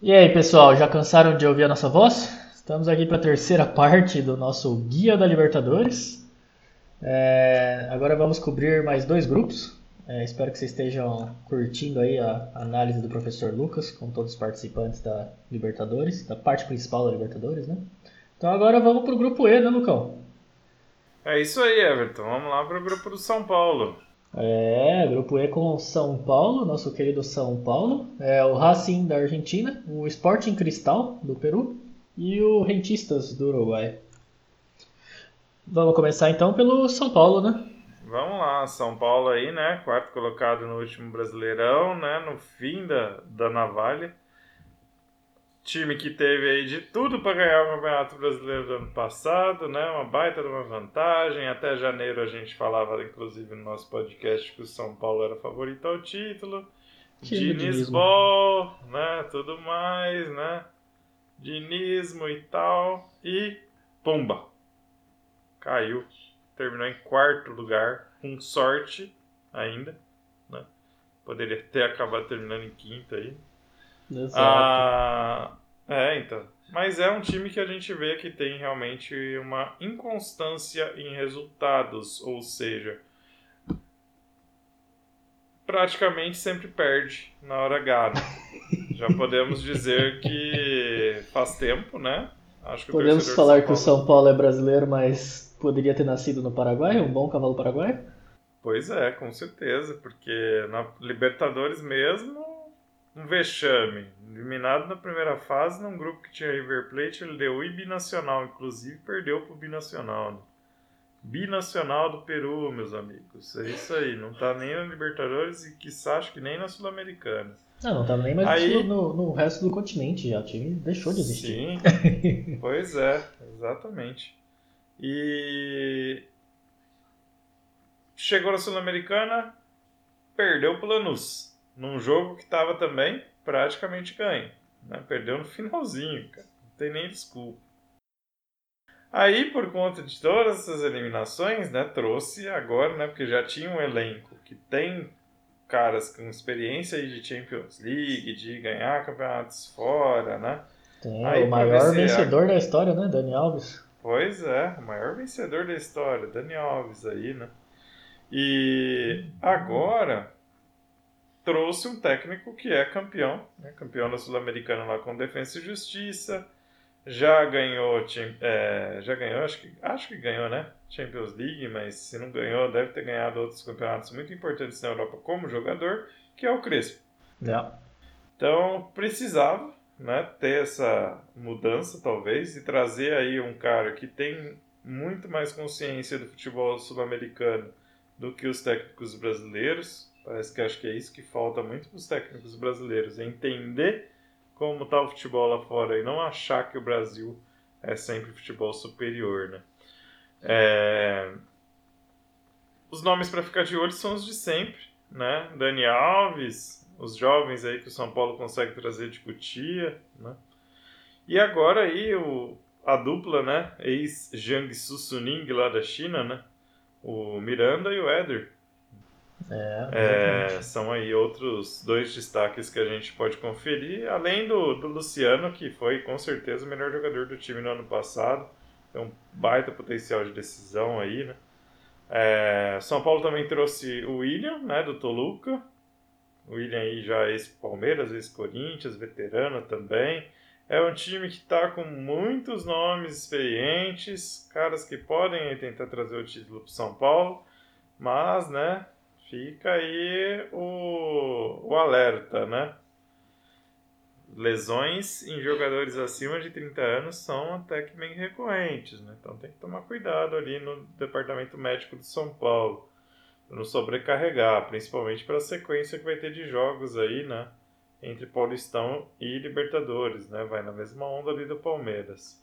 E aí, pessoal, já cansaram de ouvir a nossa voz? Estamos aqui para a terceira parte do nosso Guia da Libertadores. É, agora vamos cobrir mais dois grupos. É, espero que vocês estejam curtindo aí a análise do professor Lucas com todos os participantes da Libertadores, da parte principal da Libertadores, né? Então agora vamos para o grupo E, né, Lucão? É isso aí, Everton. Vamos lá para o grupo do São Paulo. É, grupo E com São Paulo, nosso querido São Paulo, é o Racing da Argentina, o Sporting Cristal do Peru e o Rentistas do Uruguai. Vamos começar então pelo São Paulo, né? Vamos lá, São Paulo aí, né? Quarto colocado no último Brasileirão, né? No fim da, da navalha time que teve aí de tudo para ganhar o Campeonato Brasileiro do ano passado, né? Uma baita de uma vantagem. Até janeiro a gente falava, inclusive, no nosso podcast, que o São Paulo era favorito ao título. Dinismo, Ball, né? Tudo mais, né? Dinismo e tal. E pumba! Caiu. Terminou em quarto lugar, com sorte ainda, né? Poderia ter acabado terminando em quinto aí. Exato. Ah, é, então. Mas é um time que a gente vê que tem realmente uma inconstância em resultados, ou seja, praticamente sempre perde na hora H. Né? Já podemos dizer que faz tempo, né? podemos falar que o São Paulo é brasileiro, mas poderia ter nascido no Paraguai, um bom cavalo paraguaio? Pois é, com certeza, porque na Libertadores mesmo um vexame. Eliminado na primeira fase, num grupo que tinha River Plate, ele deu e binacional, inclusive perdeu pro binacional. Né? Binacional do Peru, meus amigos. É isso aí. Não tá nem na Libertadores e que acho que nem na Sul-Americana. Não, não tá nem mais aí, no, no resto do continente já. O time deixou de existir. Sim, pois é, exatamente. E chegou na Sul-Americana, perdeu pro Lanús num jogo que estava também praticamente ganho. Né? Perdeu no finalzinho, cara. Não tem nem desculpa. Aí, por conta de todas essas eliminações, né, trouxe agora, né, porque já tinha um elenco que tem caras com experiência de Champions League, de ganhar campeonatos fora, né? Tem aí, o maior vencedor a... da história, né, Dani Alves. Pois é, o maior vencedor da história, Dani Alves aí, né? E agora trouxe um técnico que é campeão, né? campeão da Sul-Americana lá com Defesa e Justiça, já ganhou, é, já ganhou, acho que, acho que ganhou, né? Champions League, mas se não ganhou, deve ter ganhado outros campeonatos muito importantes na Europa como jogador, que é o Crespo. Yeah. Então precisava, né, ter essa mudança talvez e trazer aí um cara que tem muito mais consciência do futebol sul-americano do que os técnicos brasileiros, Parece que acho que é isso que falta muito para os técnicos brasileiros, é entender como está o futebol lá fora e não achar que o Brasil é sempre futebol superior, né? É... Os nomes para ficar de olho são os de sempre, né? Dani Alves, os jovens aí que o São Paulo consegue trazer de Cutia, né? E agora aí o, a dupla, né? Ex-Jiangsu Suning lá da China, né? O Miranda e o Éder é, é, são aí outros dois destaques que a gente pode conferir, além do, do Luciano, que foi com certeza o melhor jogador do time no ano passado. Tem um baita potencial de decisão aí, né? É, São Paulo também trouxe o William, né, do Toluca. O William aí já ex-Palmeiras, ex-Corinthians, veterano também. É um time que está com muitos nomes experientes, caras que podem tentar trazer o título para São Paulo, mas, né, Fica aí o, o alerta, né? Lesões em jogadores acima de 30 anos são até que bem recorrentes, né? Então tem que tomar cuidado ali no departamento médico de São Paulo, para não sobrecarregar, principalmente para a sequência que vai ter de jogos aí, né? Entre Paulistão e Libertadores, né? Vai na mesma onda ali do Palmeiras.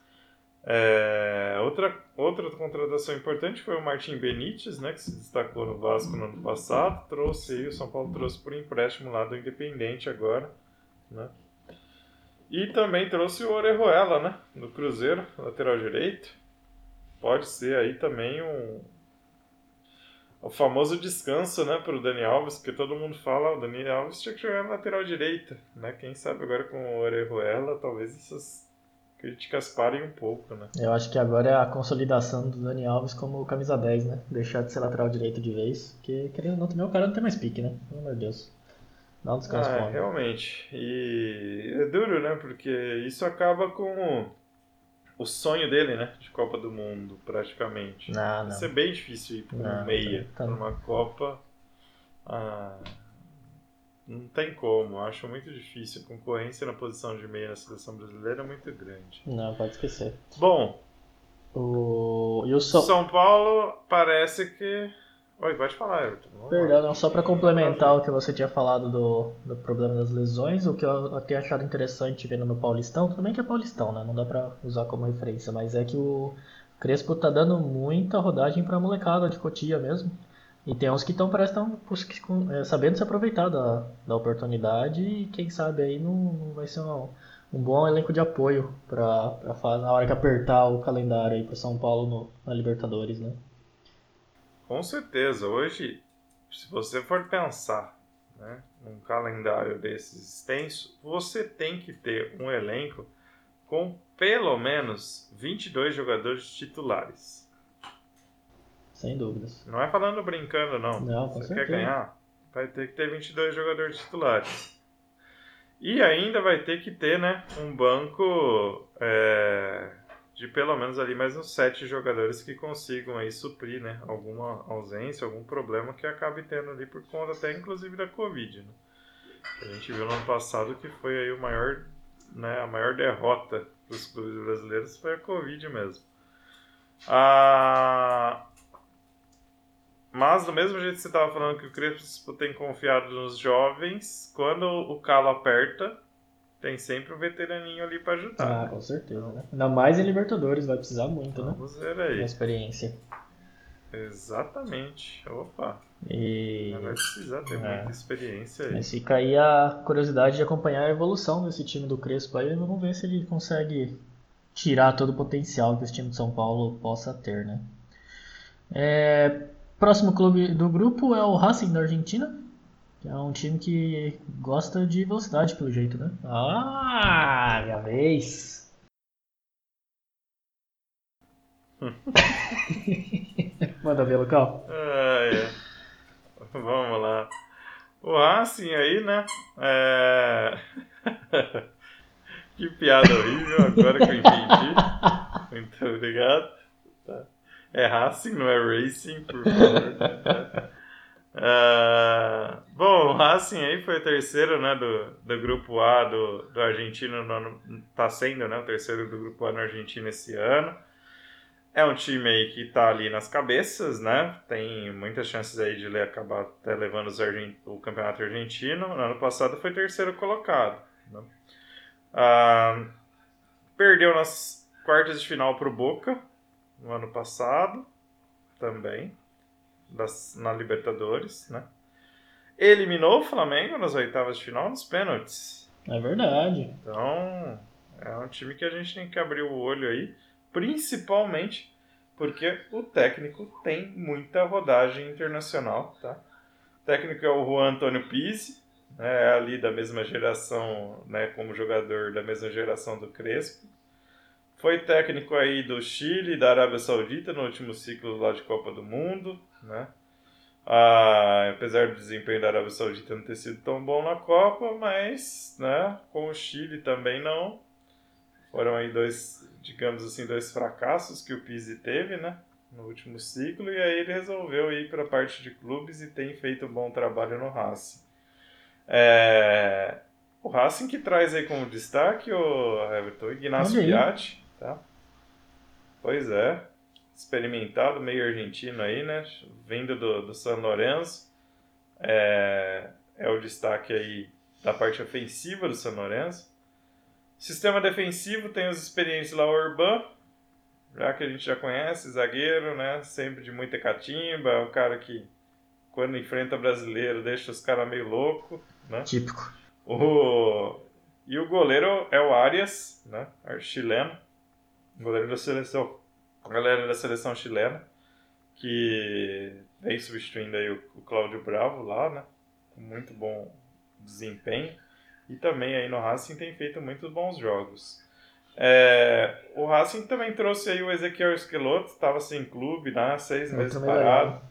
É, outra, outra contratação importante foi o Martin Benítez, né, que se destacou no Vasco no ano passado. Trouxe o São Paulo trouxe por empréstimo lá do Independente agora. Né? E também trouxe o Orejuela, né, do Cruzeiro, lateral direito. Pode ser aí também um. o famoso descanso, né, pro Dani Alves, porque todo mundo fala, o Dani Alves tinha que jogar na lateral direita, né? Quem sabe agora com o Orejuela, talvez essas críticas parem um pouco, né? Eu acho que agora é a consolidação do Dani Alves como camisa 10, né? Deixar de ser lateral direito de vez, porque querendo ou não, também o cara não tem mais pique, né? Pelo amor de Deus. Dá um descanso ah, realmente. E é duro, né? Porque isso acaba com o sonho dele, né? De Copa do Mundo, praticamente. Não, não. Vai ser bem difícil ir para um meia, tá, tá. uma Copa. Ah, não tem como, acho muito difícil. A concorrência na posição de meia na seleção brasileira é muito grande. Não, pode esquecer. Bom, o... São Paulo parece que Oi, pode falar, Everton. Perdão, não, só para complementar o que você tinha falado do, do problema das lesões, o que eu tenho achado interessante vendo no Paulistão, tudo bem que é Paulistão, né? Não dá para usar como referência, mas é que o Crespo tá dando muita rodagem pra molecada de Cotia mesmo. E tem uns que estão, parece estão é, sabendo se aproveitar da, da oportunidade e quem sabe aí não, não vai ser um, um bom elenco de apoio para na hora que apertar o calendário aí para São Paulo no, na Libertadores, né? Com certeza. Hoje, se você for pensar né, num calendário desses extenso, você tem que ter um elenco com pelo menos 22 jogadores titulares. Sem dúvidas. Não é falando brincando, não. Não, com Você certeza. quer ganhar? Vai ter que ter 22 jogadores titulares. E ainda vai ter que ter né, um banco é, de pelo menos ali mais uns sete jogadores que consigam aí suprir, né, alguma ausência, algum problema que acabe tendo ali por conta até inclusive da Covid, né? A gente viu no ano passado que foi aí o maior, né, a maior derrota dos clubes brasileiros foi a Covid mesmo. Ah, mas do mesmo jeito que você estava falando que o Crespo tem confiado nos jovens, quando o calo aperta, tem sempre um veteraninho ali para ajudar. Ah, com certeza, né? Ainda mais em Libertadores, vai precisar muito, né? Vamos ver aí. Uma experiência. Exatamente. Opa. E... Vai precisar ter é. muita experiência aí. Mas fica aí a curiosidade de acompanhar a evolução desse time do Crespo aí. Vamos ver se ele consegue tirar todo o potencial que esse time de São Paulo possa ter, né? É... Próximo clube do grupo é o Racing da Argentina. É um time que gosta de velocidade, pelo jeito, né? Ah, minha vez! Manda ver, local. Ah, é. Vamos lá. O Racing aí, né? É... que piada horrível, agora que eu entendi. Muito obrigado. É Racing, não é Racing, por favor. Uh, bom, o Racing aí foi o terceiro né, do, do grupo A do, do argentino, está sendo né, o terceiro do grupo A no Argentina esse ano. É um time aí que está ali nas cabeças, né? Tem muitas chances aí de ele acabar até levando argent... o campeonato argentino. No ano passado foi terceiro colocado. Né? Uh, perdeu nas quartas de final para o Boca no ano passado também das, na Libertadores, né? Eliminou o Flamengo nas oitavas de final nos pênaltis. É verdade. Então, é um time que a gente tem que abrir o olho aí, principalmente porque o técnico tem muita rodagem internacional, tá? O técnico é o Juan Antônio Pizzi, né, é ali da mesma geração, né, como jogador da mesma geração do Crespo. Foi técnico aí do Chile e da Arábia Saudita no último ciclo lá de Copa do Mundo né? Ah, apesar do desempenho da Arábia Saudita não ter sido tão bom na Copa, mas né, com o Chile também não. Foram aí dois, digamos assim, dois fracassos que o Pizzi teve, né? No último ciclo, e aí ele resolveu ir para a parte de clubes e tem feito um bom trabalho no Racing. É... O Racing que traz aí como destaque o Everton Ignacio Piatti, tá? Pois é, experimentado, meio argentino aí, né? Vindo do, do San Lorenzo. É, é o destaque aí da parte ofensiva do San Lorenzo. Sistema defensivo tem os experientes lá, o Urban, já que a gente já conhece, zagueiro, né? Sempre de muita catimba, é um cara que quando enfrenta brasileiro deixa os caras meio louco, né? Típico. O... E o goleiro é o Arias, né? Chileno, goleiro da seleção galera da seleção chilena, que vem substituindo aí o, o Cláudio Bravo lá, né? Com muito bom desempenho. E também aí no Racing tem feito muitos bons jogos. É, o Racing também trouxe aí o Ezequiel Esqueloto, estava sem clube, né? Seis meses parado.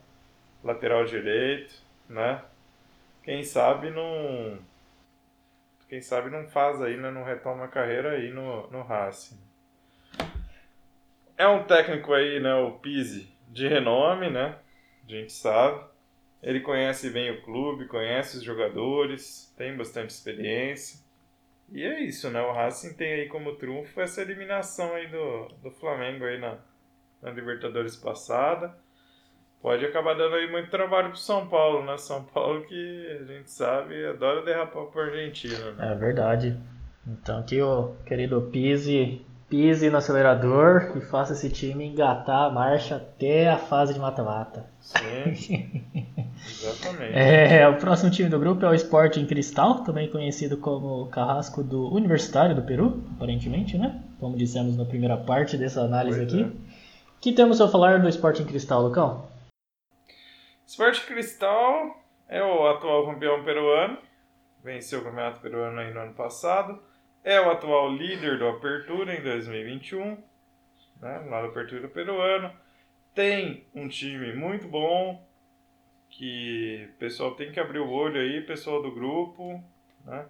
Lateral direito, né? Quem sabe não. Quem sabe não faz aí, né? Não retoma a carreira aí no, no Racing. É um técnico aí, né? O Pise, de renome, né? A gente sabe. Ele conhece bem o clube, conhece os jogadores, tem bastante experiência. E é isso, né? O Racing tem aí como trunfo essa eliminação aí do, do Flamengo aí na, na Libertadores passada. Pode acabar dando aí muito trabalho pro São Paulo, né? São Paulo que a gente sabe adora derrapar pro Argentina, né? É verdade. Então aqui o querido Pise pise no acelerador e faça esse time engatar a marcha até a fase de mata-mata. Sim, exatamente. É, o próximo time do grupo é o Sporting Cristal, também conhecido como Carrasco do Universitário do Peru, aparentemente, né? Como dissemos na primeira parte dessa análise pois aqui. É. que temos a falar do Sporting Cristal, Lucão? Sporting Cristal é o atual campeão peruano, venceu o campeonato peruano aí no ano passado é o atual líder do Apertura em 2021, né, lá do Apertura peruano. Tem um time muito bom, que o pessoal tem que abrir o olho aí, pessoal do grupo, né?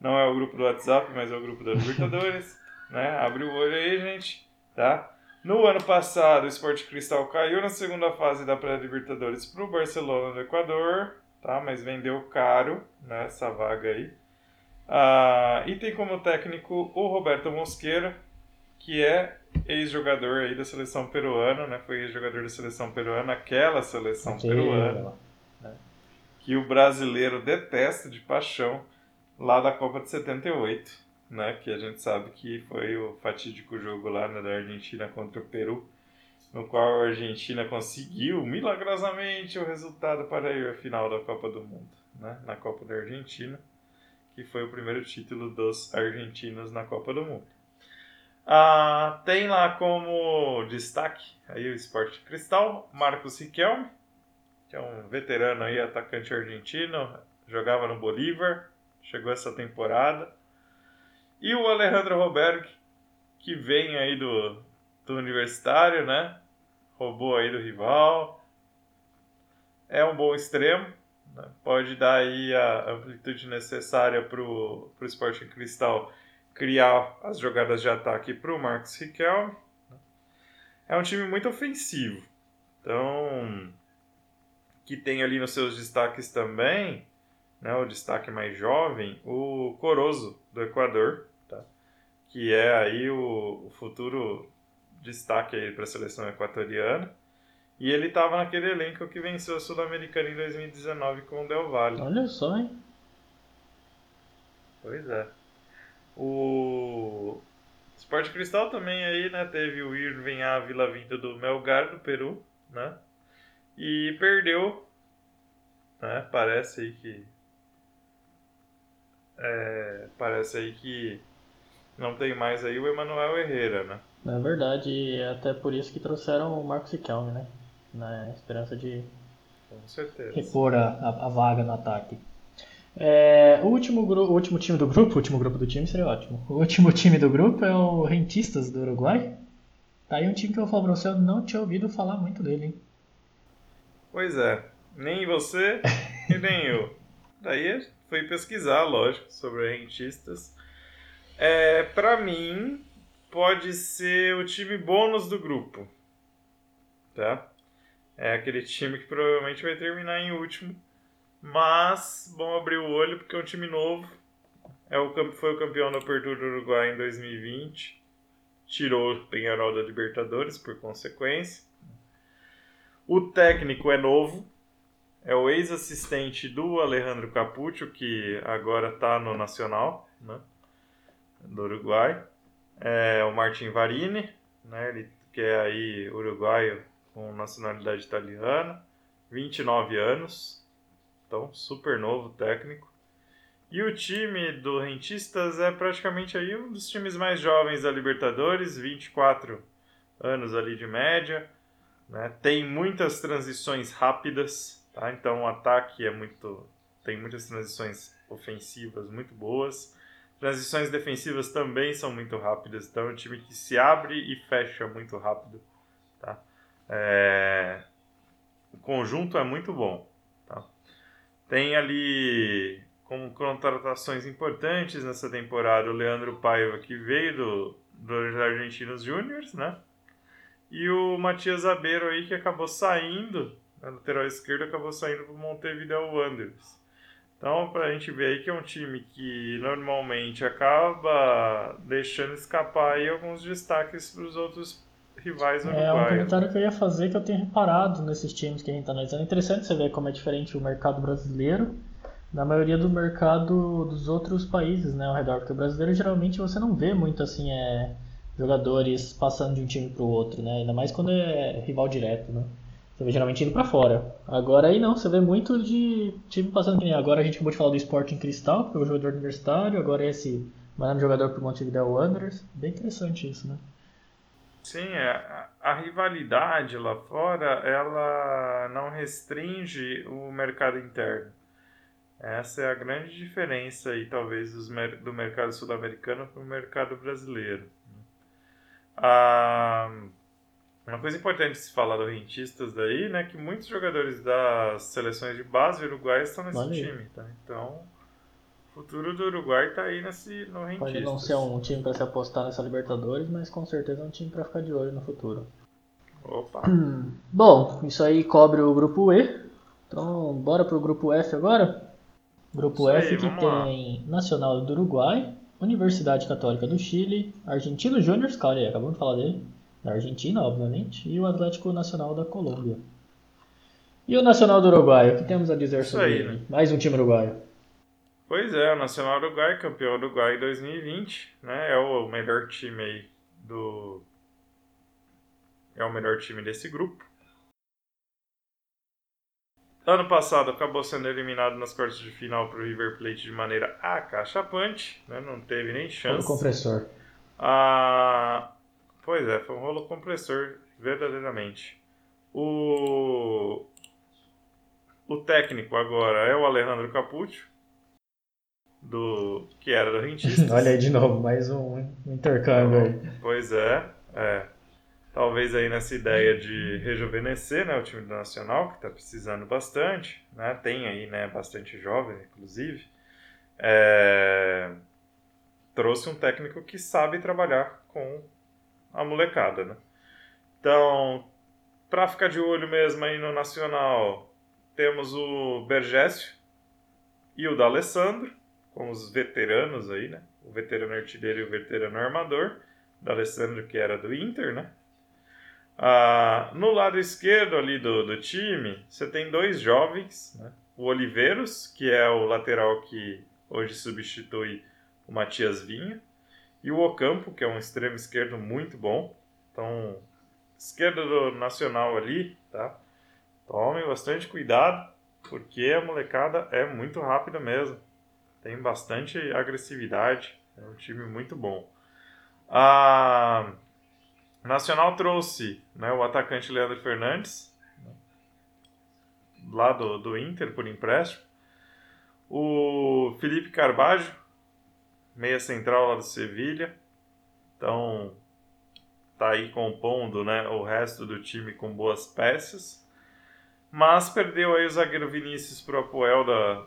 Não é o grupo do WhatsApp, mas é o grupo da Libertadores, né? Abre o olho aí, gente, tá? No ano passado, o Sport Cristal caiu na segunda fase da pré-Libertadores para o Barcelona do Equador, tá? Mas vendeu caro né, vaga aí. Ah, e tem como técnico o Roberto Mosqueira, que é ex-jogador aí da seleção peruana, né? Foi ex-jogador da seleção peruana, aquela seleção peruana, né? que o brasileiro detesta de paixão, lá da Copa de 78, né? Que a gente sabe que foi o fatídico jogo lá né, da Argentina contra o Peru, no qual a Argentina conseguiu milagrosamente o resultado para ir à final da Copa do Mundo, né? Na Copa da Argentina que foi o primeiro título dos argentinos na Copa do Mundo. Ah, tem lá como destaque aí o Esporte Cristal, Marcos Riquelme, que é um veterano aí, atacante argentino, jogava no Bolívar, chegou essa temporada. E o Alejandro Roberg, que vem aí do, do Universitário, né? Roubou aí do rival. É um bom extremo? Pode dar aí a amplitude necessária para o Sporting Cristal criar as jogadas de ataque para o Marcos Riquelme. Né? É um time muito ofensivo. Então, que tem ali nos seus destaques também, né, o destaque mais jovem, o Corozo do Equador, tá? que é aí o, o futuro destaque para a seleção equatoriana. E ele estava naquele elenco que venceu a Sul-Americana em 2019 com o Del Valle. Olha só, hein? Pois é. O Sport Cristal também aí, né, teve o Irving Ávila vindo do Melgar do Peru, né? E perdeu, né? Parece aí que é, parece aí que não tem mais aí o Emanuel Herrera, né? É verdade, e é até por isso que trouxeram o Marcos Riquelme, né? Na esperança de repor a, a, a, vaga no ataque. É, o, último o último time do grupo, o último grupo do time seria ótimo. O último time do grupo é o Rentistas do Uruguai. Tá aí um time que eu falo pra você, eu não tinha ouvido falar muito dele, hein? Pois é, nem você e nem eu. Daí fui pesquisar, lógico, sobre rentistas. É, pra mim, pode ser o time bônus do grupo. Tá? É aquele time que provavelmente vai terminar em último. Mas bom abrir o olho porque é um time novo. É o, foi o campeão da Apertura do Uruguai em 2020. Tirou o Penharol da Libertadores por consequência. O técnico é novo. É o ex-assistente do Alejandro Capuccio, que agora está no Nacional né, do Uruguai. É o Martin Varini, né, ele que é aí uruguaio com nacionalidade italiana, 29 anos, então super novo técnico. E o time do Rentistas é praticamente aí um dos times mais jovens da Libertadores, 24 anos ali de média. Né? Tem muitas transições rápidas, tá? então o ataque é muito tem muitas transições ofensivas muito boas. Transições defensivas também são muito rápidas, então é um time que se abre e fecha muito rápido. É... O conjunto é muito bom. Tá? Tem ali como contratações importantes nessa temporada o Leandro Paiva, que veio do, dos Argentinos Júniors, né? E o Matias Abeiro aí, que acabou saindo, na lateral esquerda, acabou saindo para o Montevideo Wanderers. Então, para a gente ver aí que é um time que normalmente acaba deixando escapar aí alguns destaques para os outros rivais uruguaios. É um comentário que eu ia fazer que eu tenho reparado nesses times que a gente está analisando. É interessante você ver como é diferente o mercado brasileiro da maioria do mercado dos outros países né, ao redor. Porque o brasileiro geralmente você não vê muito assim é, jogadores passando de um time para o outro, né? ainda mais quando é rival direto. Né? Você vê geralmente indo para fora. Agora aí não, você vê muito de time passando. Agora a gente acabou de falar do Sporting Cristal, que é o jogador universitário, agora esse mandando jogador para o Montevideo Wanderers. Bem interessante isso, né? Sim, é, a, a, rivalidade lá fora, ela não restringe o mercado interno. Essa é a grande diferença aí, talvez, dos, do mercado sul-americano para o mercado brasileiro. Ah, uma coisa importante de se falar do Rentistas daí, né, que muitos jogadores das seleções de base uruguai estão nesse Valeu. time, tá? Então, futuro do Uruguai está aí nesse, no Rentistas. Pode não ser um time para se apostar nessa Libertadores, mas com certeza é um time para ficar de olho no futuro. Opa! Hum, bom, isso aí cobre o grupo E. Então, bora pro grupo F agora? Grupo isso F aí, que tem lá. Nacional do Uruguai, Universidade Católica do Chile, Argentino Júnior, cara, acabamos de falar dele da Argentina, obviamente, e o Atlético Nacional da Colômbia. E o Nacional do Uruguai, o que temos a dizer Isso sobre aí, ele? Né? Mais um time uruguaio. Pois é, o Nacional Uruguai, campeão Uruguai 2020, né? É o melhor time aí do. É o melhor time desse grupo. Ano passado acabou sendo eliminado nas quartas de final para o River Plate de maneira acachapante, né? não teve nem chance. O compressor. Ah, Pois é, foi um rolo compressor, verdadeiramente. O, o técnico agora é o Alejandro Capuccio, do que era do Rentistas. Olha aí de novo, mais um intercâmbio aí. Pois é, é. Talvez aí nessa ideia de rejuvenescer né, o time do Nacional, que está precisando bastante, né? tem aí né, bastante jovem, inclusive. É... Trouxe um técnico que sabe trabalhar com a molecada, né? Então, para ficar de olho mesmo aí no Nacional, temos o Bergésio e o D'Alessandro, como os veteranos aí, né? O veterano artilheiro e o veterano armador. D'Alessandro que era do Inter, né? Ah, no lado esquerdo ali do, do time, você tem dois jovens, né? O Oliveiros, que é o lateral que hoje substitui o Matias Vinha, e o Ocampo, que é um extremo esquerdo muito bom. Então, esquerda do Nacional ali, tá? Tomem bastante cuidado, porque a molecada é muito rápida mesmo. Tem bastante agressividade. É um time muito bom. A Nacional trouxe né, o atacante Leandro Fernandes, lá do, do Inter, por empréstimo. O Felipe Carbajo, meia central lá do Sevilha. Então, tá aí compondo né, o resto do time com boas peças. Mas perdeu aí o zagueiro Vinícius pro Apoel da.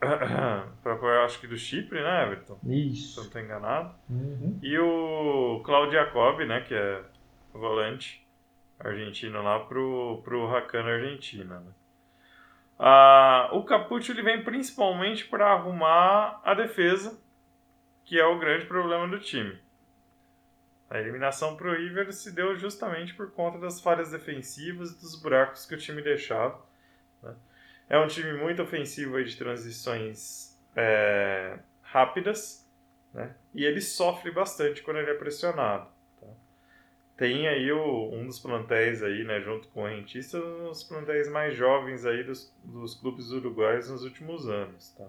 pro acho que do Chipre, né, Everton? Isso. Se eu não tô enganado. Uhum. E o Claudio Jacob, né, que é volante argentino lá pro, pro Huracan Argentina, né? Ah, o Capuccio ele vem principalmente para arrumar a defesa que é o grande problema do time. A eliminação para o River se deu justamente por conta das falhas defensivas e dos buracos que o time deixava. Né? É um time muito ofensivo de transições é, rápidas né? e ele sofre bastante quando ele é pressionado. Tá? Tem aí o, um dos plantéis aí, né, junto com o Rentista, um dos plantéis mais jovens aí dos, dos clubes uruguaios nos últimos anos. Tá?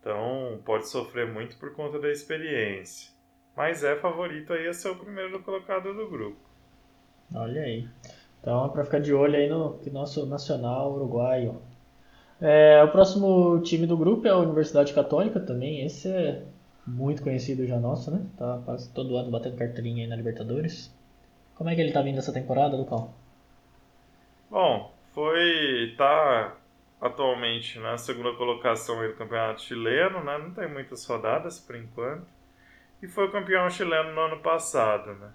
Então pode sofrer muito por conta da experiência. Mas é favorito aí a ser o primeiro colocado do grupo. Olha aí. Então é para ficar de olho aí no nosso nacional uruguaio. É, o próximo time do grupo é a Universidade Católica também. Esse é muito conhecido já nosso, né? Tá quase todo ano batendo carteirinha aí na Libertadores. Como é que ele tá vindo essa temporada, Lucão? Bom, foi. tá atualmente na segunda colocação do campeonato chileno, né? Não tem muitas rodadas por enquanto. E foi campeão chileno no ano passado, né?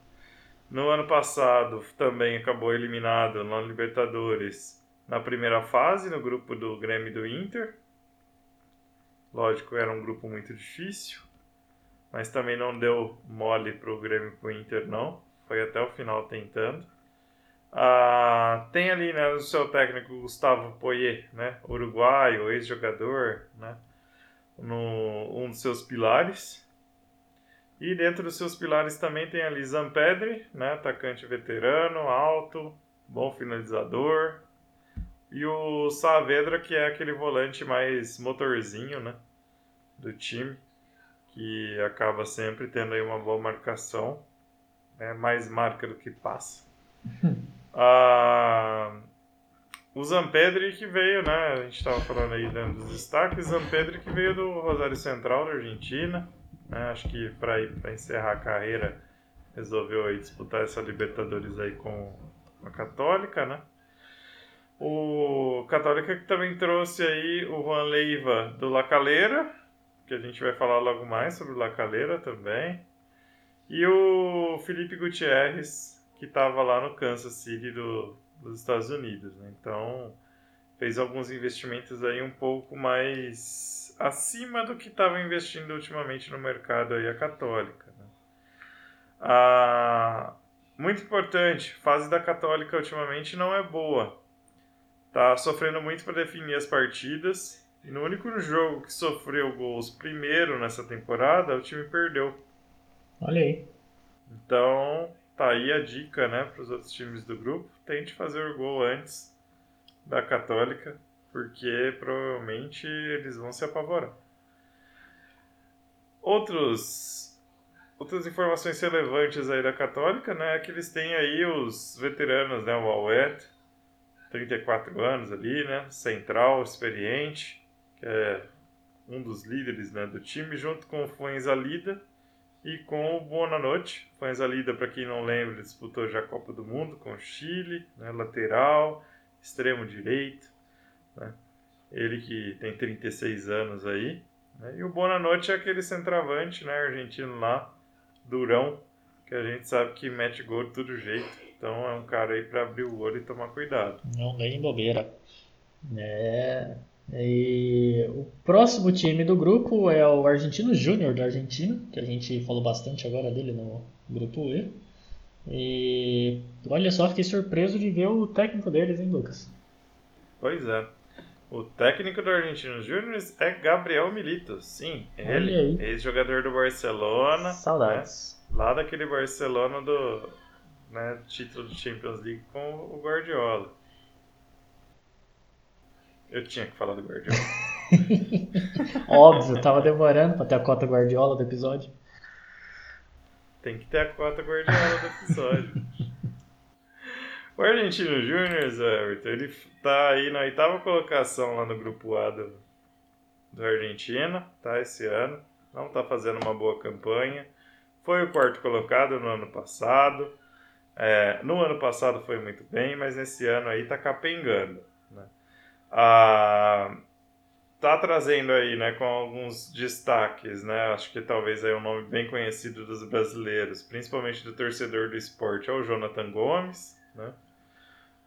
No ano passado também acabou eliminado na Libertadores na primeira fase, no grupo do Grêmio e do Inter. Lógico, era um grupo muito difícil, mas também não deu mole para o Grêmio e para o Inter, não. Foi até o final tentando. Ah, tem ali né, o seu técnico Gustavo Poyet, né, uruguaio, ex-jogador, né, um dos seus pilares. E dentro dos seus pilares também tem ali Zampedri, né, atacante veterano, alto, bom finalizador. E o Saavedra, que é aquele volante mais motorzinho né, do time, que acaba sempre tendo aí uma boa marcação, né, mais marca do que passa. ah, o Zampedri que veio, né, a gente estava falando aí dentro dos destaques, Zampedri que veio do Rosário Central da Argentina, né? Acho que para encerrar a carreira resolveu aí disputar essa Libertadores aí com a Católica, né? O Católica que também trouxe aí o Juan Leiva do La Calera, que a gente vai falar logo mais sobre o La Calera também. E o Felipe Gutierrez, que estava lá no Kansas City do, dos Estados Unidos. Né? Então, fez alguns investimentos aí um pouco mais acima do que estava investindo ultimamente no mercado aí a Católica. Né? Ah, muito importante, fase da Católica ultimamente não é boa. Tá sofrendo muito para definir as partidas. E no único jogo que sofreu gols primeiro nessa temporada, o time perdeu. Olha aí. Então, tá aí a dica, né, para os outros times do grupo. Tente fazer o gol antes da Católica porque provavelmente eles vão se apavorar. Outros, outras informações relevantes aí da Católica, né, é que eles têm aí os veteranos, né, o Alwet, 34 anos ali, né, central, experiente, que é um dos líderes, né, do time, junto com o Fuenzalida e com o Bonanote. Fuenzalida, para quem não lembra, disputou já a Copa do Mundo com o Chile, né, lateral, extremo direito. Né? Ele que tem 36 anos aí. Né? E o Bonanote é aquele centroavante né, argentino lá, durão, que a gente sabe que mete gol de todo jeito. Então é um cara aí para abrir o olho e tomar cuidado. Não nem bobeira. É. E o próximo time do grupo é o Argentino Júnior da Argentina, que a gente falou bastante agora dele no grupo E. E olha só, fiquei surpreso de ver o técnico deles, hein, Lucas? Pois é. O técnico do Argentinos Júnior é Gabriel Milito. Sim, ele, ex-jogador do Barcelona. Saudades. Né? Lá daquele Barcelona do né, título de Champions League com o Guardiola. Eu tinha que falar do Guardiola. Óbvio, tava demorando pra ter a cota Guardiola do episódio. Tem que ter a cota Guardiola do episódio. O Argentino Júnior, Everton, ele tá aí na oitava colocação lá no grupo A do, do Argentina, tá? Esse ano. Não tá fazendo uma boa campanha. Foi o quarto colocado no ano passado. É, no ano passado foi muito bem, mas nesse ano aí tá capengando. Né? Ah, tá trazendo aí, né, com alguns destaques, né? Acho que talvez é um nome bem conhecido dos brasileiros, principalmente do torcedor do esporte, é o Jonathan Gomes, né?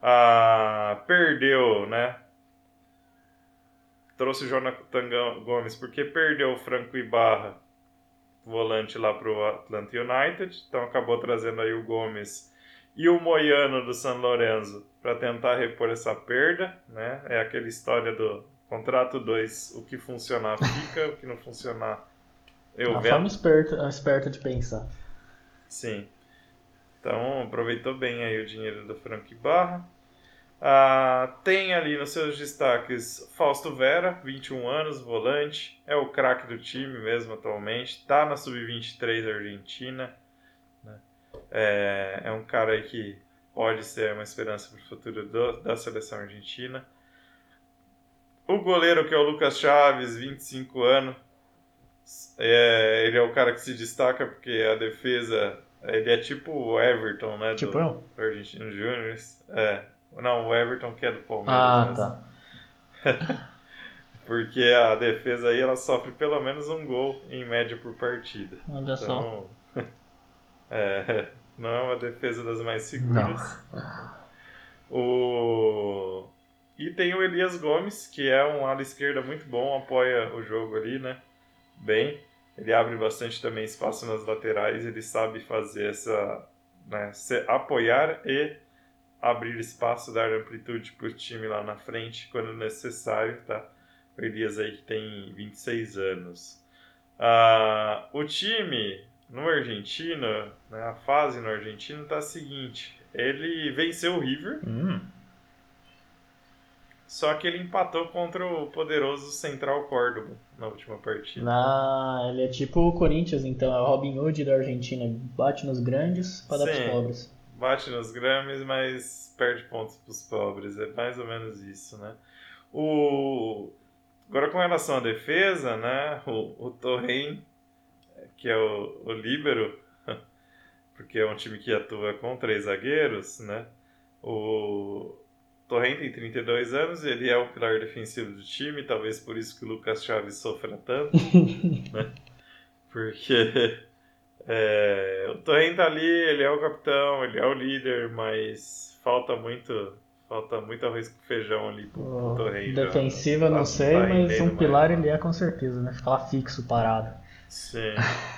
ah, perdeu, né? Trouxe o Jonathan Gomes porque perdeu o Franco Ibarra, volante lá para o Atlanta United. Então acabou trazendo aí o Gomes e o Moiano do San Lorenzo para tentar repor essa perda, né? É aquela história do contrato 2, o que funcionar fica, o que não funcionar eu Uma forma esperta, esperta de pensar. Sim. Então aproveitou bem aí o dinheiro do Frank Barra. Ah, tem ali nos seus destaques Fausto Vera, 21 anos, volante, é o craque do time mesmo atualmente, está na sub-23 Argentina. É, é, um cara aí que pode ser uma esperança para o futuro do, da seleção argentina. O goleiro, que é o Lucas Chaves, 25 anos, é, ele é o cara que se destaca porque a defesa. Ele é tipo o Everton, né? Tipo do, eu? do Argentino Júnior. É. Não, o Everton que é do Palmeiras. Ah, mas- tá. Porque a defesa aí ela sofre pelo menos um gol em média por partida. Olha só. Então, é, não é uma defesa das mais seguras. O... E tem o Elias Gomes, que é um ala esquerda muito bom, apoia o jogo ali, né? Bem. Ele abre bastante também espaço nas laterais, ele sabe fazer essa. Né, se apoiar e abrir espaço, dar amplitude para o time lá na frente quando necessário, tá? O Elias aí que tem 26 anos. Ah, o time no Argentina, né, a fase no Argentina tá a seguinte: ele venceu o River, Hum, só que ele empatou contra o poderoso Central Córdoba na última partida. na... Ele é tipo o Corinthians, então. É o Robin Hood da Argentina. Bate nos grandes para dar pros Sim. pobres. Bate nos Grammys, mas perde pontos pros pobres. É mais ou menos isso, né? O... Agora com relação à defesa, né? O, o Torren, que é o, o líbero, porque é um time que atua com três zagueiros, né? O Torren tem 32 anos, ele é o pilar defensivo do time, talvez por isso que o Lucas Chaves sofra tanto, né? Porque é, o Torren tá ali, ele é o capitão, ele é o líder, mas falta muito, falta muito arroz com feijão ali pro, pro O Torren. já. defensivo eu não Tá- sei, mas um mais. pilar ele é com certeza, né? Fica lá fixo, parado. Sim,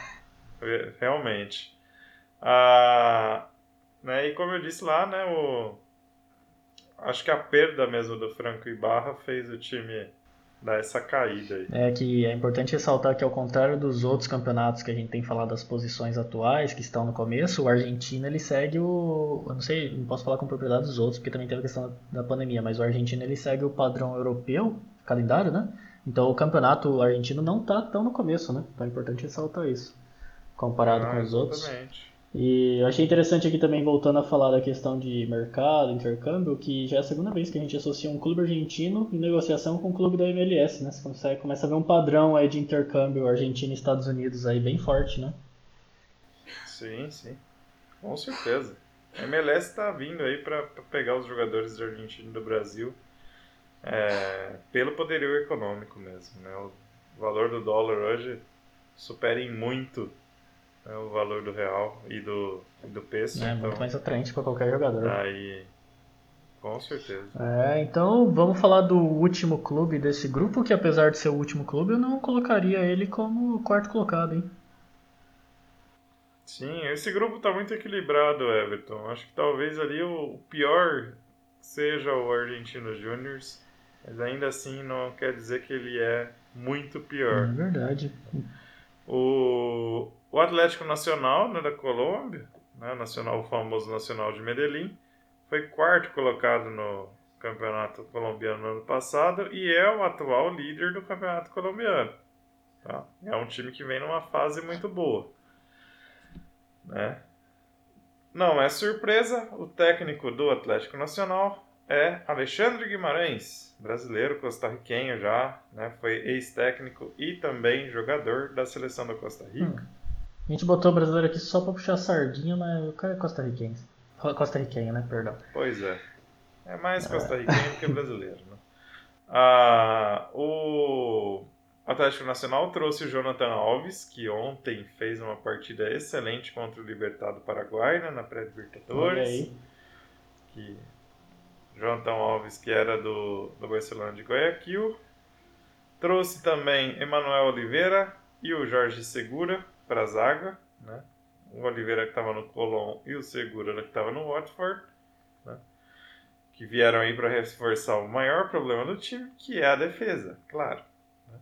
Re- realmente. Ah, né, e como eu disse lá, né, o, acho que a perda mesmo do Franco Ibarra fez o time dar essa caída aí. É que é importante ressaltar que ao contrário dos outros campeonatos que a gente tem falado das posições atuais que estão no começo, o Argentina ele segue o, eu não sei, não posso falar com propriedade dos outros porque também teve a questão da pandemia, mas o Argentina ele segue o padrão europeu, calendário, né? Então o campeonato argentino não tá tão no começo, né? Então é importante ressaltar isso, comparado Ah, com os outros. exatamente. E eu achei interessante aqui também, voltando a falar da questão de mercado, intercâmbio, que já é a segunda vez que a gente associa um clube argentino em negociação com um clube da MLS, né? Você consegue, começa a ver um padrão aí de intercâmbio Argentina e Estados Unidos aí bem forte, né? Sim, sim. Com certeza. A MLS está vindo aí para pegar os jogadores da Argentina e do Brasil é, pelo poderio econômico mesmo. Né? O valor do dólar hoje supera em muito né, o valor do real e do, e do peso. É então, muito mais atraente para qualquer jogador. aí, com certeza. É, então vamos falar do último clube desse grupo, que apesar de ser o último clube, eu não colocaria ele como quarto colocado, hein? Sim, esse grupo está muito equilibrado, Everton. Acho que talvez ali o pior seja o Argentino Júnior, mas ainda assim não quer dizer que ele é muito É pior. verdade. O, o Atlético Nacional né, da Colômbia, né, nacional, o famoso Nacional de Medellín, foi quarto colocado no Campeonato Colombiano no ano passado e é o atual líder do Campeonato Colombiano. tá? É um time que vem numa fase muito boa. Né? Não é surpresa, o técnico do Atlético Nacional é Alexandre Guimarães, brasileiro, costarriquenho já, né? foi ex-técnico e também jogador da seleção da Costa Rica. A gente botou o brasileiro aqui só pra puxar sardinha, mas o cara é costarriquenho. Costarriquenho, né? Perdão. Pois é. É mais costarriquenho do que brasileiro. Né? Ah, o Atlético Nacional trouxe o Jonathan Alves, que ontem fez uma partida excelente contra o Libertado Paraguai né, na pré-Libertadores. Que Jonathan Alves, que era do, do Barcelona de Guayaquil. Trouxe também Emanuel Oliveira e o Jorge Segura para a zaga. Né? O Oliveira que estava no Colón e o Segura que estava no Watford. Né? Que vieram aí para reforçar o maior problema do time, que é a defesa, claro. né?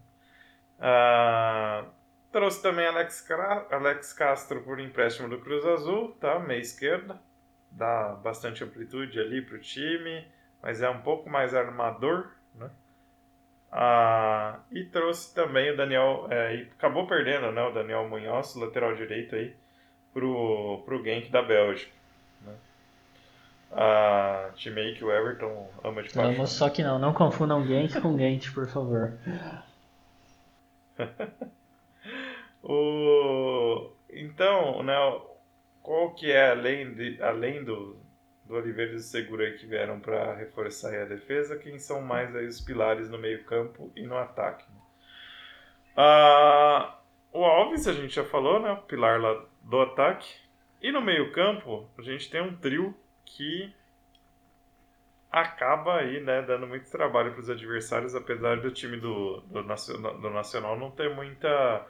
Ah, trouxe também Alex, Alex Castro por empréstimo do Cruz Azul, tá? meia esquerda dá bastante amplitude ali para o time, mas é um pouco mais armador, né? Ah, e trouxe também o Daniel, é, acabou perdendo, né, o Daniel Munhoz, lateral direito aí, pro, pro Genk da Bélgica. Né? a time aí que o Everton ama de paixão. Só que não, não confundam Genk com Gent, por favor. o... Então, né, qual que é, além, de, além do, do Oliveira e do Segura que vieram para reforçar a defesa, quem são mais aí os pilares no meio campo e no ataque? Ah, o Alves, a gente já falou, né, o pilar lá do ataque. E no meio campo, a gente tem um trio que acaba aí, né, dando muito trabalho para os adversários, apesar do time do, do, do Nacional não ter muita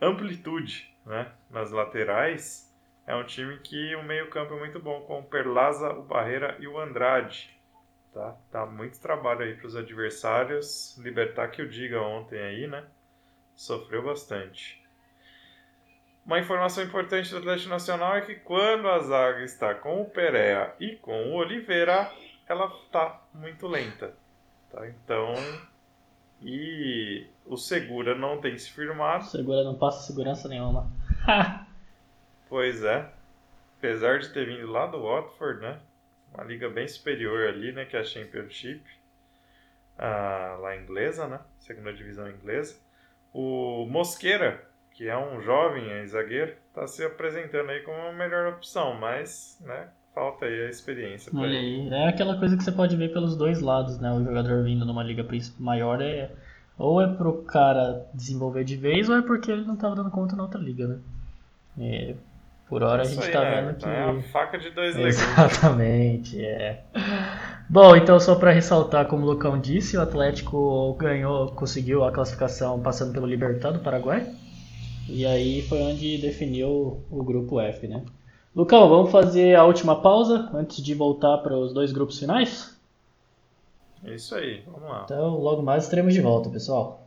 amplitude, né, nas laterais. É um time que o meio-campo é muito bom, com o Perlaza, o Barreira e o Andrade. Tá? Tá muito trabalho aí para os adversários. Libertar que o diga ontem aí, né? Sofreu bastante. Uma informação importante do Atlético Nacional é que quando a zaga está com o Perea e com o Oliveira, ela tá muito lenta. Tá? Então. E o Segura não tem se firmado. O Segura não passa segurança nenhuma. Pois é. Apesar de ter vindo lá do Watford, né? Uma liga bem superior ali, né? Que é a Championship. Ah, lá inglesa, né? Segunda divisão inglesa. O Mosqueira, que é um jovem zagueiro, está se apresentando aí como a melhor opção, mas, né? Falta aí a experiência Olha. Aí. É aquela coisa que você pode ver pelos dois lados, né? O jogador vindo numa liga maior é ou é pro cara desenvolver de vez ou é porque ele não estava dando conta na outra liga, né? É, por hora a gente está vendo que. É a faca de dois legumes. Exatamente, é. Bom, então só para ressaltar, como o Lucão disse, o Atlético ganhou, conseguiu a classificação passando pelo Libertad do Paraguai. E aí foi onde definiu o grupo F, né? Lucão, vamos fazer a última pausa antes de voltar para os dois grupos finais? É isso aí, vamos lá. Então, logo mais estaremos de volta, pessoal.